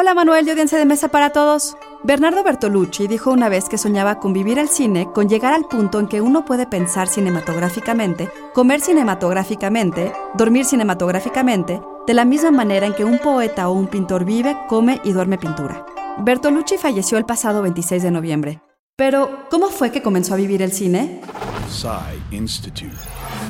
Hola Manuel y audiencia de mesa para todos. Bernardo Bertolucci dijo una vez que soñaba con vivir el cine, con llegar al punto en que uno puede pensar cinematográficamente, comer cinematográficamente, dormir cinematográficamente, de la misma manera en que un poeta o un pintor vive, come y duerme pintura. Bertolucci falleció el pasado 26 de noviembre. Pero, ¿cómo fue que comenzó a vivir el cine? Institute.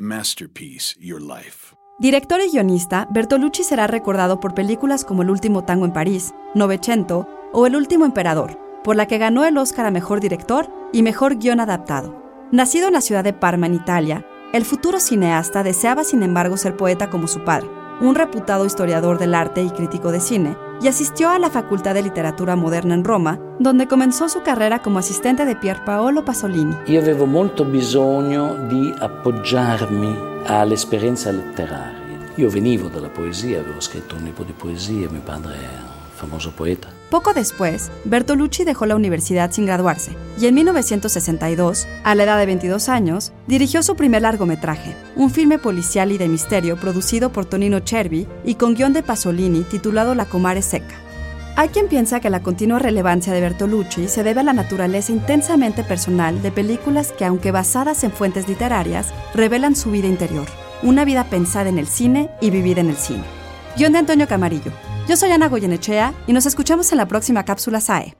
Masterpiece Your Life. Director y guionista, Bertolucci será recordado por películas como El último tango en París, Novecento o El último emperador, por la que ganó el Oscar a Mejor Director y Mejor Guión Adaptado. Nacido en la ciudad de Parma, en Italia, el futuro cineasta deseaba sin embargo ser poeta como su padre, un reputado historiador del arte y crítico de cine, y asistió a la Facultad de Literatura Moderna en Roma, donde comenzó su carrera como asistente de Pier Paolo Pasolini. Io avevo molto bisogno di appoggiarmi all'esperienza letteraria. Io venivo dalla poesia, avevo scritto un libro di poesia, mio padre un famoso poeta. Poco después, Bertolucci dejó la universidad sin graduarse y en 1962, a la edad de 22 años, dirigió su primer largometraje, un filme policial y de misterio producido por Tonino Cervi y con guion de Pasolini titulado La Comare Seca. Hay quien piensa que la continua relevancia de Bertolucci se debe a la naturaleza intensamente personal de películas que, aunque basadas en fuentes literarias, revelan su vida interior, una vida pensada en el cine y vivida en el cine. Guión de Antonio Camarillo. Yo soy Ana Goyenechea y nos escuchamos en la próxima cápsula SAE.